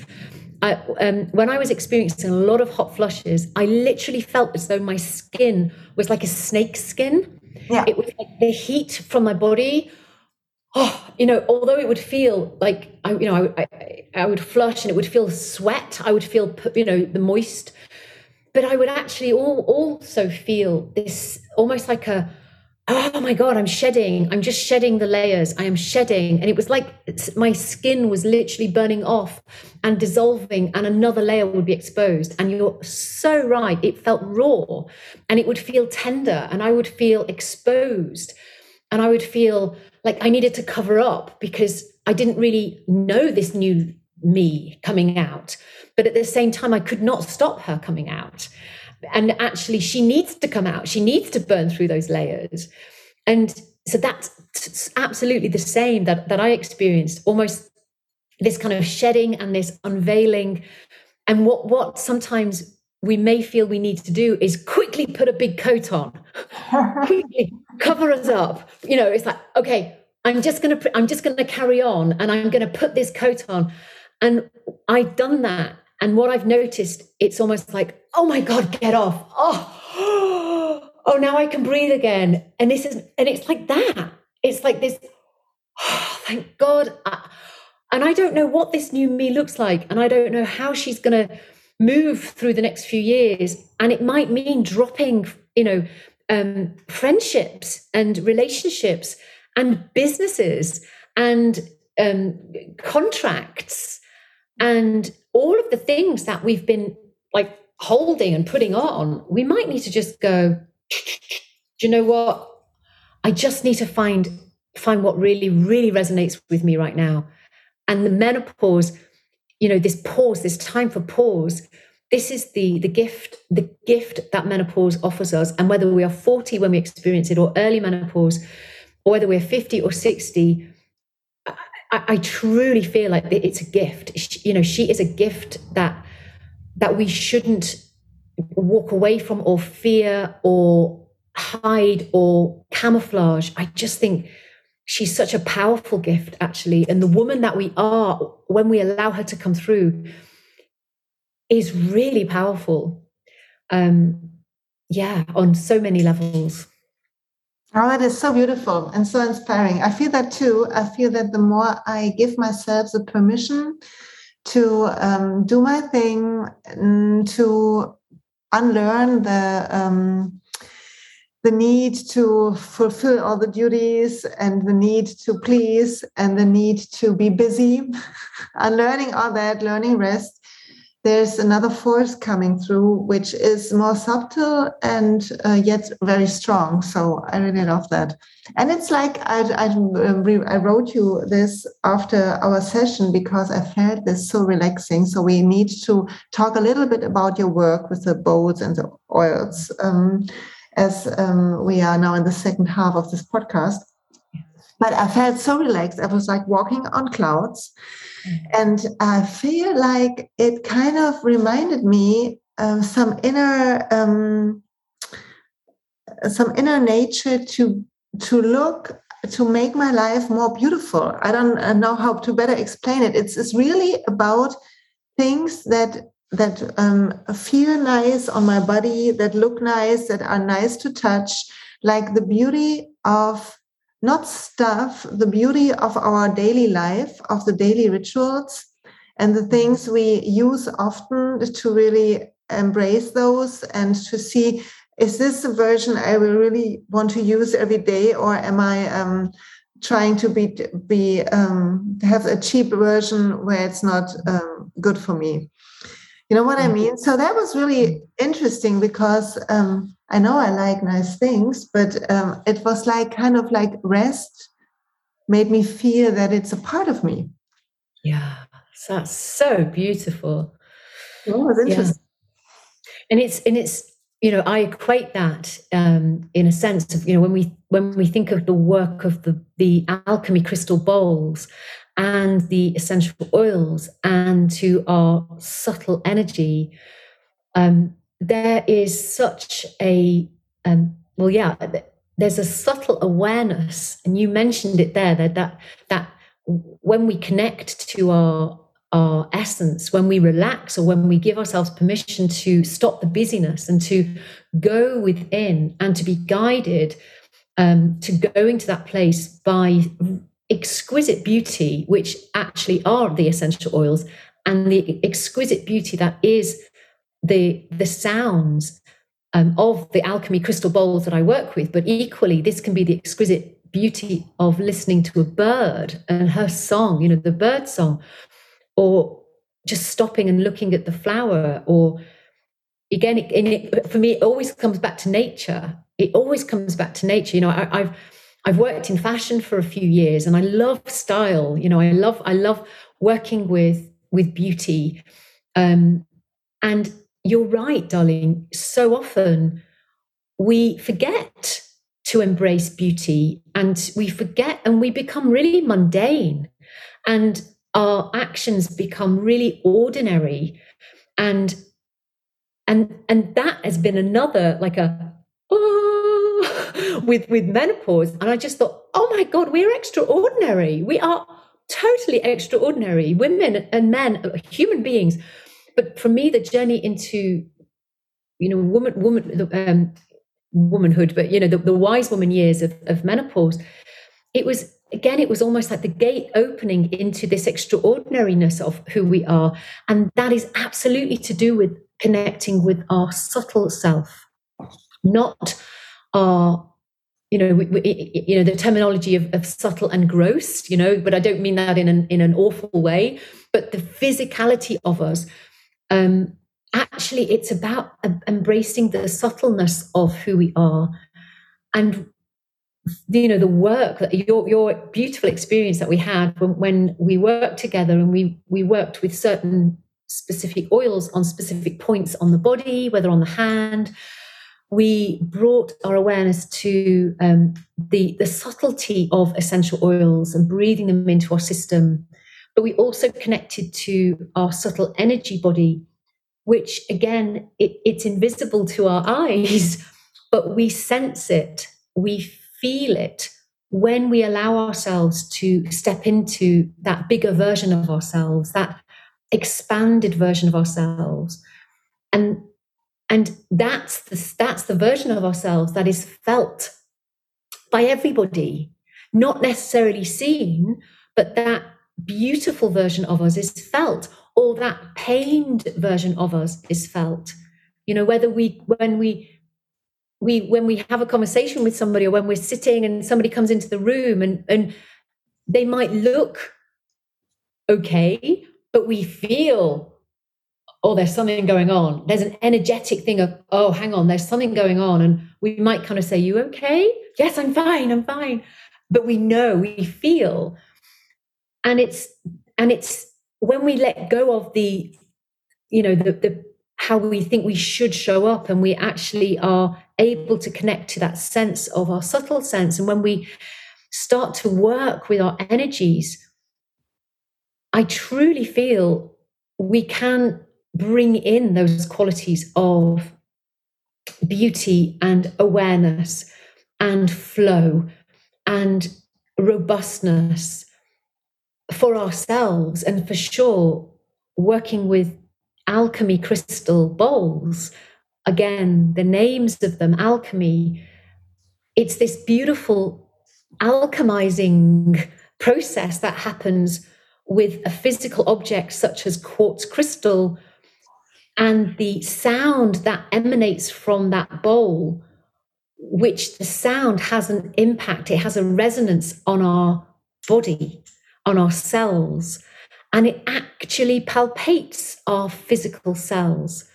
Speaker 2: I, um, when I was experiencing a lot of hot flushes, I literally felt as though my skin was like a snake skin. Yeah. It was like the heat from my body. Oh, you know, although it would feel like I, you know, I, I, I would flush and it would feel sweat. I would feel, you know, the moist, but I would actually all, also feel this almost like a oh my god i'm shedding. I'm just shedding the layers. I am shedding. And it was like my skin was literally burning off and dissolving and another layer would be exposed. And you're so right. It felt raw and it would feel tender and i would feel exposed. And i would feel like i needed to cover up because i didn't really know this new me coming out. But at the same time i could not stop her coming out and actually she needs to come out. She needs to burn through those layers. And so that's absolutely the same that that i experienced almost this kind of shedding and this unveiling. And what what sometimes we may feel we need to do is quickly put a big coat on [laughs] quickly cover us up. You know it's like okay i'm just going to i'm just going to carry on and i'm going to put this coat on. And i've done that and what I've noticed, it's almost like, oh my God, get off. Oh, [gasps] oh, now I can breathe again. And this is, and it's like that. It's like this, oh, [sighs] thank God. and I don't know what this new me looks like. And I don't know how she's going to move through the next few years. And it might mean dropping, you know, um, friendships and relationships and businesses and um, contracts and all of the things that we've been like holding and putting on, we might need to just go, do you know what? I just need to find find what really, really resonates with me right now. And the menopause, you know, this pause, this time for pause, this is the the gift, the gift that menopause offers us. And whether we are 40 when we experience it, or early menopause, or whether we're 50 or 60, I, I truly feel like it's a gift. She, you know, she is a gift that that we shouldn't walk away from or fear or hide or camouflage. I just think she's such a powerful gift, actually. And the woman that we are, when we allow her to come through, is really powerful. Um, yeah, on so many levels.
Speaker 1: Oh, that is so beautiful and so inspiring. I feel that too. I feel that the more I give myself the permission to um, do my thing, to unlearn the um, the need to fulfill all the duties and the need to please and the need to be busy, [laughs] unlearning all that, learning rest, there's another force coming through, which is more subtle and uh, yet very strong. So I really love that. And it's like I, I, I, wrote you this after our session because I felt this so relaxing. So we need to talk a little bit about your work with the bowls and the oils, um, as um, we are now in the second half of this podcast. But I felt so relaxed. I was like walking on clouds. And I feel like it kind of reminded me of some inner um, some inner nature to to look to make my life more beautiful. I don't know how to better explain it. It's, it's really about things that that um, feel nice on my body, that look nice, that are nice to touch, like the beauty of not stuff, the beauty of our daily life, of the daily rituals, and the things we use often to really embrace those and to see is this a version I will really want to use every day, or am I um, trying to be be um, have a cheap version where it's not um, good for me? You know what I mean? So that was really interesting because um, I know I like nice things, but um, it was like kind of like rest made me feel that it's a part of me.
Speaker 2: Yeah, that's so beautiful.
Speaker 1: Oh, it's interesting.
Speaker 2: Yeah. And it's and it's you know I equate that um, in a sense of you know when we when we think of the work of the the alchemy crystal bowls and the essential oils and to our subtle energy. Um, there is such a um, well, yeah, there's a subtle awareness, and you mentioned it there that that that when we connect to our our essence, when we relax or when we give ourselves permission to stop the busyness and to go within and to be guided um, to going to that place by exquisite beauty, which actually are the essential oils, and the exquisite beauty that is the the sounds um, of the alchemy crystal bowls that I work with, but equally, this can be the exquisite beauty of listening to a bird and her song, you know, the bird song, or just stopping and looking at the flower, or again, it, it, for me, it always comes back to nature. It always comes back to nature. You know, I, I've I've worked in fashion for a few years, and I love style. You know, I love I love working with with beauty. Um, and you're right, darling. So often we forget to embrace beauty and we forget and we become really mundane and our actions become really ordinary and and and that has been another like a oh, with with menopause and i just thought oh my god we're extraordinary we are totally extraordinary women and men, human beings. But for me, the journey into, you know, woman, woman, um, womanhood, but you know, the, the wise woman years of, of menopause, it was again, it was almost like the gate opening into this extraordinariness of who we are, and that is absolutely to do with connecting with our subtle self, not our you know, we, we, you know the terminology of, of, subtle and gross, you know, but I don't mean that in an in an awful way. But the physicality of us, um, actually, it's about embracing the subtleness of who we are, and you know the work that your your beautiful experience that we had when, when we worked together and we we worked with certain specific oils on specific points on the body, whether on the hand we brought our awareness to um, the, the subtlety of essential oils and breathing them into our system. But we also connected to our subtle energy body, which again, it, it's invisible to our [laughs] eyes, but we sense it, we feel it when we allow ourselves to step into that bigger version of ourselves, that expanded version of ourselves. And and that's the, that's the version of ourselves that is felt by everybody, not necessarily seen, but that beautiful version of us is felt, or that pained version of us is felt. You know, whether we, when we, we, when we have a conversation with somebody, or when we're sitting and somebody comes into the room and, and they might look okay, but we feel oh, there's something going on. There's an energetic thing of, oh, hang on, there's something going on. And we might kind of say, you okay? Yes, I'm fine, I'm fine. But we know, we feel. And it's, and it's when we let go of the, you know, the, the, how we think we should show up and we actually are able to connect to that sense of our subtle sense. And when we start to work with our energies, I truly feel we can bring in those qualities of beauty and awareness and flow and robustness for ourselves and for sure working with alchemy crystal bowls. Again the names of them alchemy it's this beautiful alchemizing process that happens with a physical object such as quartz crystal and the sound that emanates from that bowl, which the sound has an impact, it has a resonance on our body, on our cells, and it actually palpates our physical cells.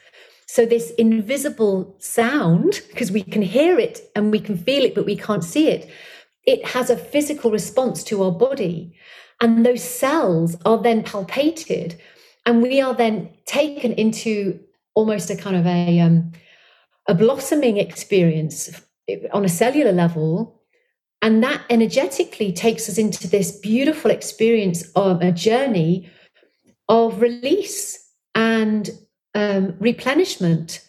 Speaker 2: So, this invisible sound, because we can hear it and we can feel it, but we can't see it, it has a physical response to our body. And those cells are then palpated and we are then taken into almost a kind of a um, a blossoming experience on a cellular level and that energetically takes us into this beautiful experience of a journey of release and um, replenishment.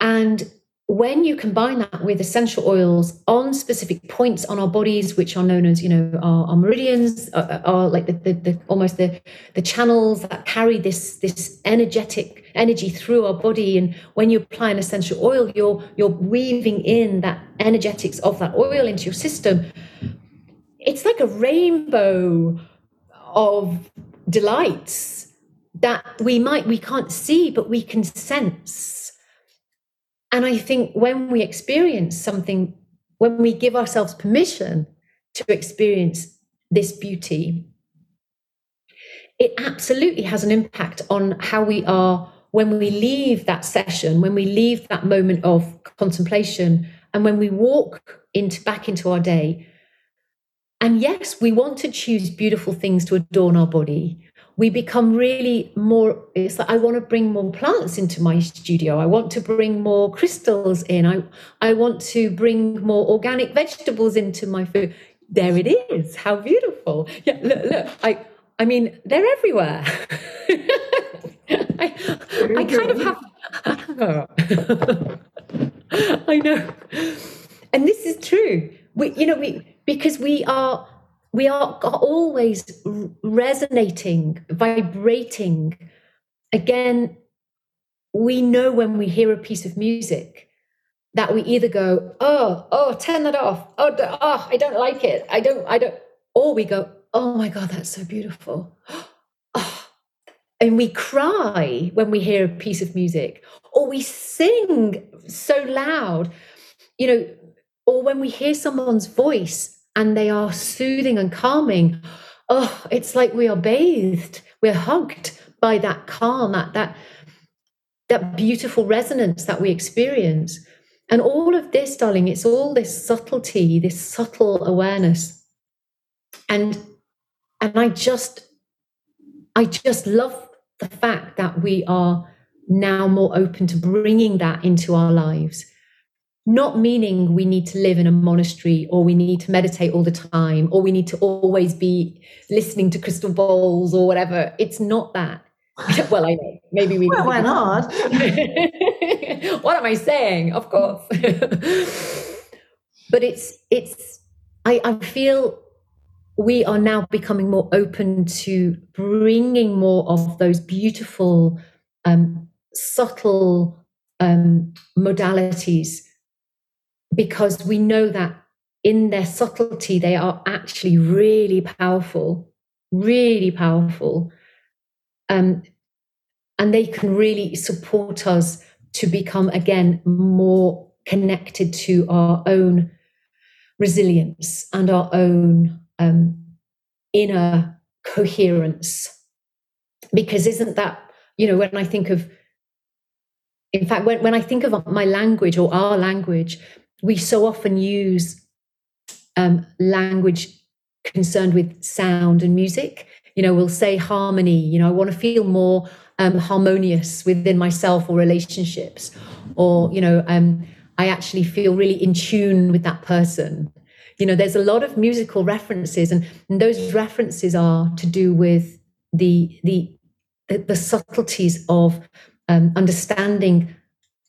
Speaker 2: And when you combine that with essential oils on specific points on our bodies, which are known as, you know, our, our meridians, are, uh, uh, are like the, the, the, almost the, the channels that carry this this energetic energy through our body. And when you apply an essential oil, you're you're weaving in that energetics of that oil into your system. It's like a rainbow of delights that we might we can't see, but we can sense and I think when we experience something, when we give ourselves permission to experience this beauty, it absolutely has an impact on how we are when we leave that session, when we leave that moment of contemplation, and when we walk into back into our day. And yes, we want to choose beautiful things to adorn our body. We become really more, it's like I want to bring more plants into my studio. I want to bring more crystals in. I, I want to bring more organic vegetables into my food. There it is. How beautiful. Yeah, look, look. I I mean, they're everywhere. [laughs] I, I kind of have. [laughs] I know, and this is true. We, you know, we because we are we are, always resonating, vibrating. Again, we know when we hear a piece of music that we either go, oh, oh, turn that off. Oh, oh, I don't like it. I don't, I don't. Or we go, oh my God, that's so beautiful. Oh. [gasps] And we cry when we hear a piece of music, or we sing so loud, you know, or when we hear someone's voice and they are soothing and calming. Oh, it's like we are bathed, we're hugged by that calm, that that that beautiful resonance that we experience. And all of this, darling, it's all this subtlety, this subtle awareness. And and I just, I just love the fact that we are now more open to bringing that into our lives. Not meaning we need to live in a monastery or we need to meditate all the time or we need to always be listening to crystal bowls or whatever. It's not that. [laughs] well, I know. Maybe we.
Speaker 1: Well, why not? [laughs]
Speaker 2: what am I saying? Of course. [laughs] but it's it's. I I feel we are now becoming more open to bringing more of those beautiful, um, subtle um, modalities because we know that in their subtlety, they are actually really powerful, really powerful. Um, and they can really support us to become, again, more connected to our own resilience and our own um, inner coherence. Because isn't that, you know, when I think of, in fact, when, when I think of my language or our language, we so often use um, language concerned with sound and music. You know, we'll say harmony, you know, I want to feel more um, harmonious within myself or relationships. Or, you know, um, I actually feel really in tune with that person you know there's a lot of musical references and, and those references are to do with the the the, subtleties of um, understanding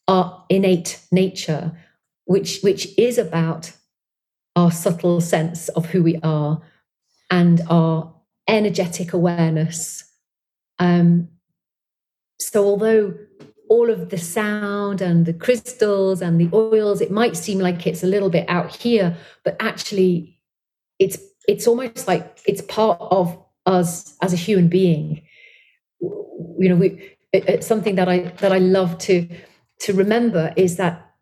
Speaker 2: our innate nature which which is about our subtle sense of who we are and our energetic awareness. Um, so although all of the sound and the crystals and the oils it might seem like it's a little bit out here but actually it's it's almost like it's part of us as a human being. You know we it, it's something that i that i love to to remember is that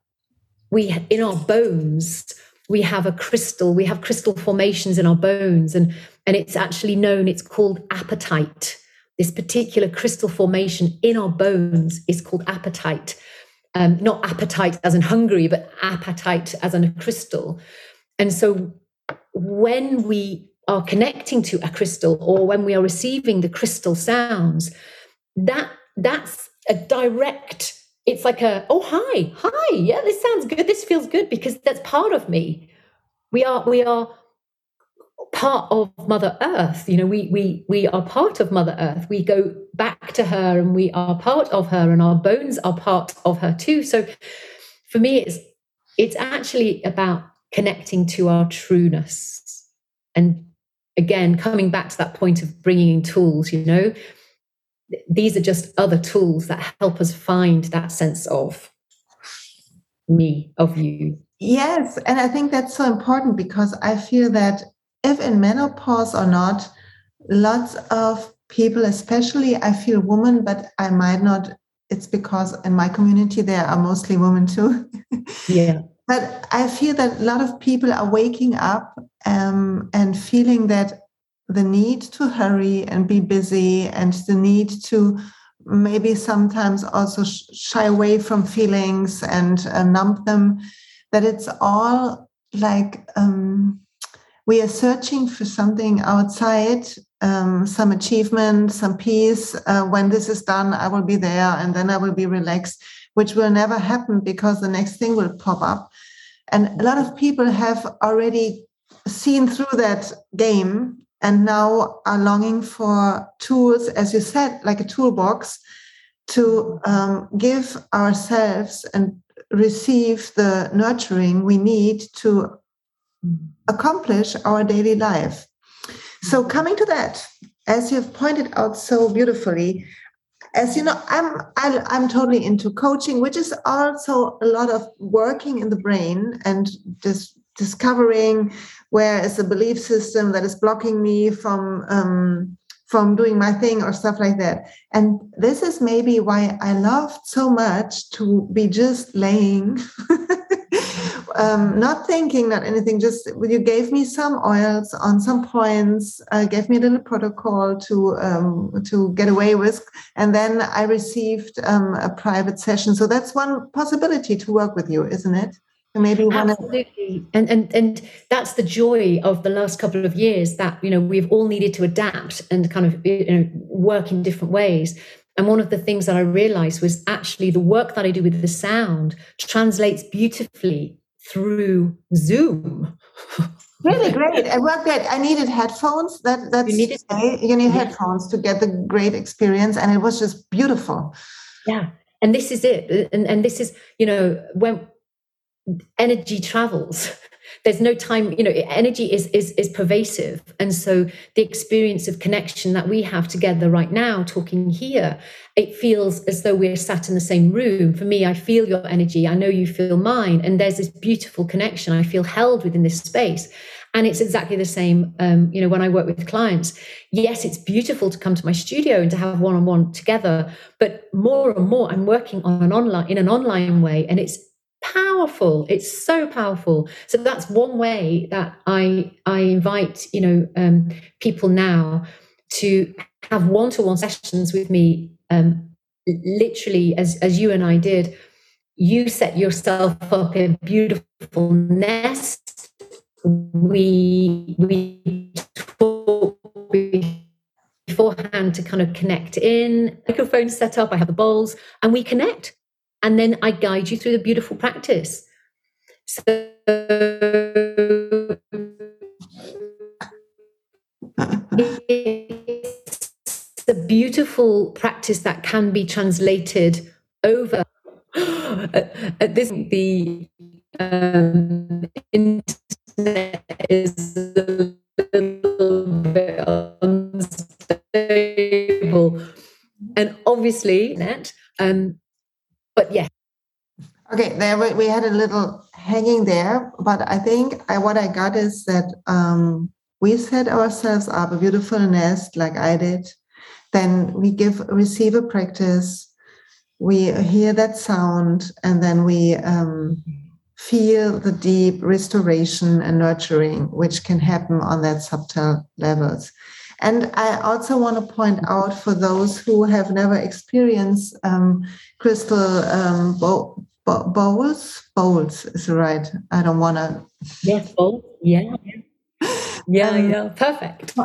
Speaker 2: we in our bones we have a crystal we have crystal formations in our bones and and it's actually known it's called apatite this particular crystal formation in our bones is called apatite Um, not appetite as in hungry, but apatite as in a crystal. And so when we are connecting to a crystal or when we are receiving the crystal sounds, that that's a direct, it's like a, oh hi, hi, yeah, this sounds good, this feels good, because that's part of me. We are, we are part of mother earth you know we we we are part of mother earth. We go back to her and we are part of her and our bones are part of her too. So for me it's it's actually about connecting to our trueness. And again coming back to that point of bringing in tools you know these are just other tools that help us find that sense of me of you
Speaker 1: yes and i think that's so important because i feel that if in menopause or not, lots of people, especially I feel women, but I might not it's because in my community there are mostly women too. [laughs]
Speaker 2: yeah.
Speaker 1: But I feel that a lot of people are waking up um, and feeling that the need to hurry and be busy and the need to maybe sometimes also shy away from feelings and uh, numb them, that it's all like um, we are searching for something outside um, some achievement, some peace. Uh, when this is done, I will be there and then I will be relaxed, which will never happen because the next thing will pop up. And a lot of people have already seen through that game and now are longing for tools, as you said, like a toolbox to um, give ourselves and receive the nurturing we need to accomplish our daily life. So, coming to that, as you've pointed out so beautifully, as you know, I'm I, am i am totally into coaching, which is also a lot of working in the brain and just discovering where is the belief system that is blocking me from um, from doing my thing or stuff like that. And this is maybe why I loved so much to be just laying, [laughs] um, not thinking, not anything. Just you gave me some oils on some points, uh, gave me a little protocol to um, to get away with, and then I received um, a private session. So that's one possibility to work with you, isn't it? Maybe one
Speaker 2: absolutely. And and and that's the joy of the last couple of years that you know we've all needed to adapt and kind of you know work in different ways. And one of the things that i realized was actually the work that i do with the sound translates beautifully through zoom.
Speaker 1: Really [laughs] great. Uh, I worked at i needed headphones. That that's you needed you need yeah. headphones to get the great experience and it was just beautiful.
Speaker 2: Yeah. And this is it. And, and this is you know when energy travels. There's no time you know energy is is is pervasive. And so the experience of connection that we have together right now talking here it feels as though we're sat in the same room. For me i feel your energy. I know you feel mine. And there's this beautiful connection. I feel held within this space. And it's exactly the same um, you know when i work with clients. Yes it's beautiful to come to my studio and to have one-on-one together. But more and more i'm working on an online in an online way. And it's powerful. It's so powerful. So that's one way that i i invite you know um, people now to have one-to-one sessions with me um, literally as as you and i did. You set yourself up in a beautiful nest. We we beforehand to kind of connect in. Microphone set up i have the bowls and we connect and then I guide you through the beautiful practice. So it's a beautiful practice that can be translated over. [gasps] At this, the um, internet is a little bit unstable, and obviously, net. Um, but yeah.
Speaker 1: Okay, there we, had a little hanging there, but I think I, what I got is that um, we set ourselves up a beautiful nest like I did. Then we give receive a practice. We hear that sound, and then we um, feel the deep restoration and nurturing which can happen on that subtle levels. And I also want to point out for those who have never experienced um, crystal um, bow, bow, bowls, bowls is right. I don't want to.
Speaker 2: Yes, bowls. Yeah. Yeah, um, yeah, perfect.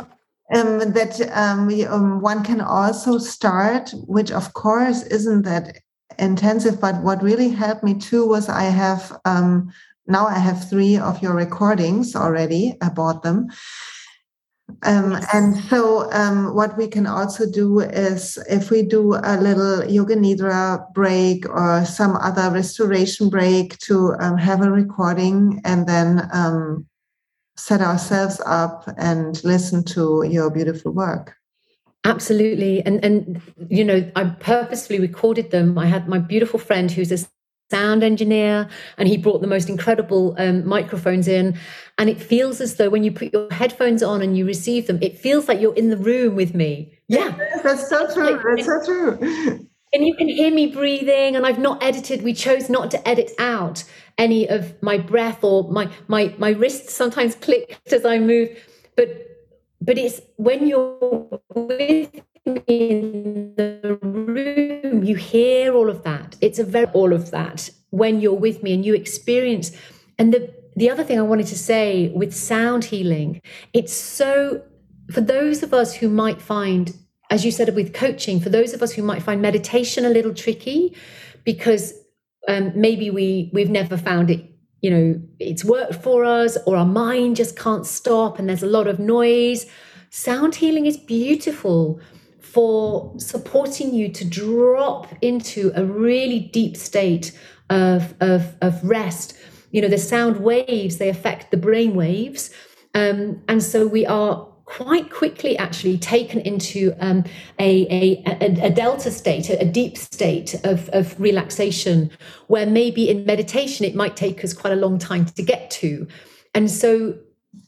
Speaker 1: Um, that um, um, one can also start, which of course isn't that intensive, but what really helped me too was I have um, now I have three of your recordings already. I bought them. Um, and so, um, what we can also do is if we do a little yoga nidra break or some other restoration break to um, have a recording and then um, set ourselves up and listen to your beautiful work.
Speaker 2: Absolutely. And, and, you know, I purposefully recorded them. I had my beautiful friend who's a sound engineer and he brought the most incredible um, microphones in. And it feels as though when you put your headphones on and you receive them it feels like you're in the room with me. Yeah.
Speaker 1: That's so true. That's so true.
Speaker 2: And you can hear me breathing and I've not edited. We chose not to edit out any of my breath or my my my wrists sometimes click as I move. But but it's when you're with me in the room you hear all of that it's a very all of that when you're with me and you experience and the the other thing I wanted to say with sound healing it's so for those of us who might find as you said with coaching, for those of us who might find meditation a little tricky because um, maybe we we've never found it, you know, it's worked for us, or our mind just can't stop, and there's a lot of noise. Sound healing is beautiful for supporting you to drop into a really deep state of, of, of rest. You know, the sound waves, they affect the brain waves. Um, and so we are quite quickly actually taken into um, a, a, a, delta state, a, deep state of, of relaxation, where maybe in meditation it might take us quite a long time to get to. And so,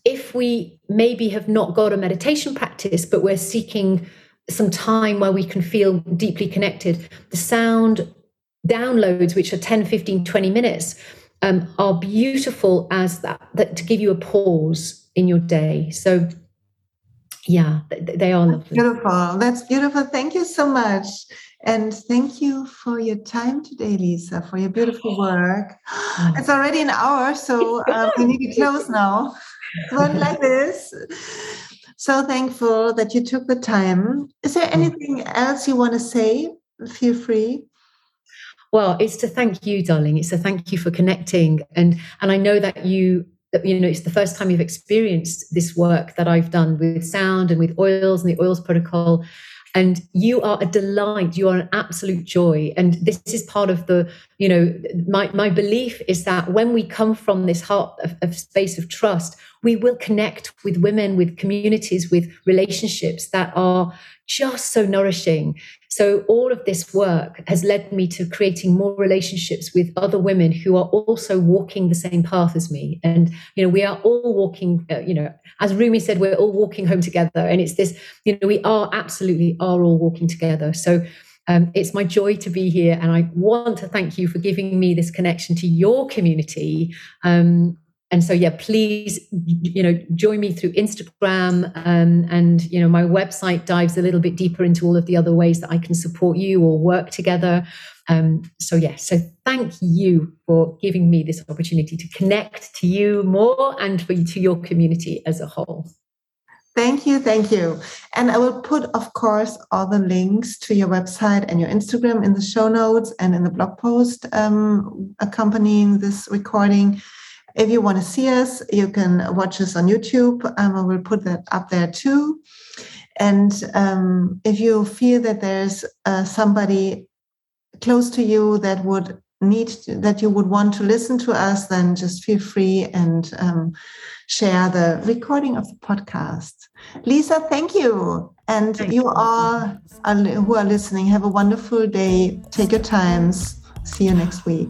Speaker 2: if we maybe have not got a meditation practice, but we're seeking some time where we can feel deeply connected, the sound downloads, which are 10, 15, 20 minutes, um, are beautiful as that, that to give you a pause in your day. So, yeah, they are lovely.
Speaker 1: Beautiful. That's beautiful. Thank you so much. And thank you for your time today, Lisa, for your beautiful work. It's already an hour, so um, we need to close now. [laughs] Not like this. So thankful that you took the time. Is there mm. anything else you want to say? Feel free.
Speaker 2: Well, it's to thank you, darling. It's to thank you for connecting, and and I know that you you know it's the first time you've experienced this work that i've done with sound and with oils and the oils protocol and you are a delight you are an absolute joy. And this is part of the you know my, my belief is that when we come from this heart of, of space of trust we will connect with women with communities with relationships that are just so nourishing so all of this work has led me to creating more relationships with other women who are also walking the same path as me. And, you know, we are all walking, uh, you know, as Rumi said, we're all walking home together. And it's this, you know, we are absolutely are all walking together. So um, it's my joy to be here, and I want to thank you for giving me this connection to your community. Um, and so yeah please you know join me through instagram um, and you know my website dives a little bit deeper into all of the other ways that i can support you or work together um, so yeah so thank you for giving me this opportunity to connect to you more and for to your community as a whole
Speaker 1: Thank you, thank you. And I will put, of course, all the links to your website and your Instagram in the show notes and in the blog post um, accompanying this recording. If you want to see us, you can watch us on YouTube. Um, I will put that up there too. And um, if you feel that there's uh, somebody close to you that would need to, that you would want to listen to us, then just feel free and um, share the recording of the podcast. Lisa, thank you. And thank you all who are listening, have a wonderful day. Take your times. See you next week.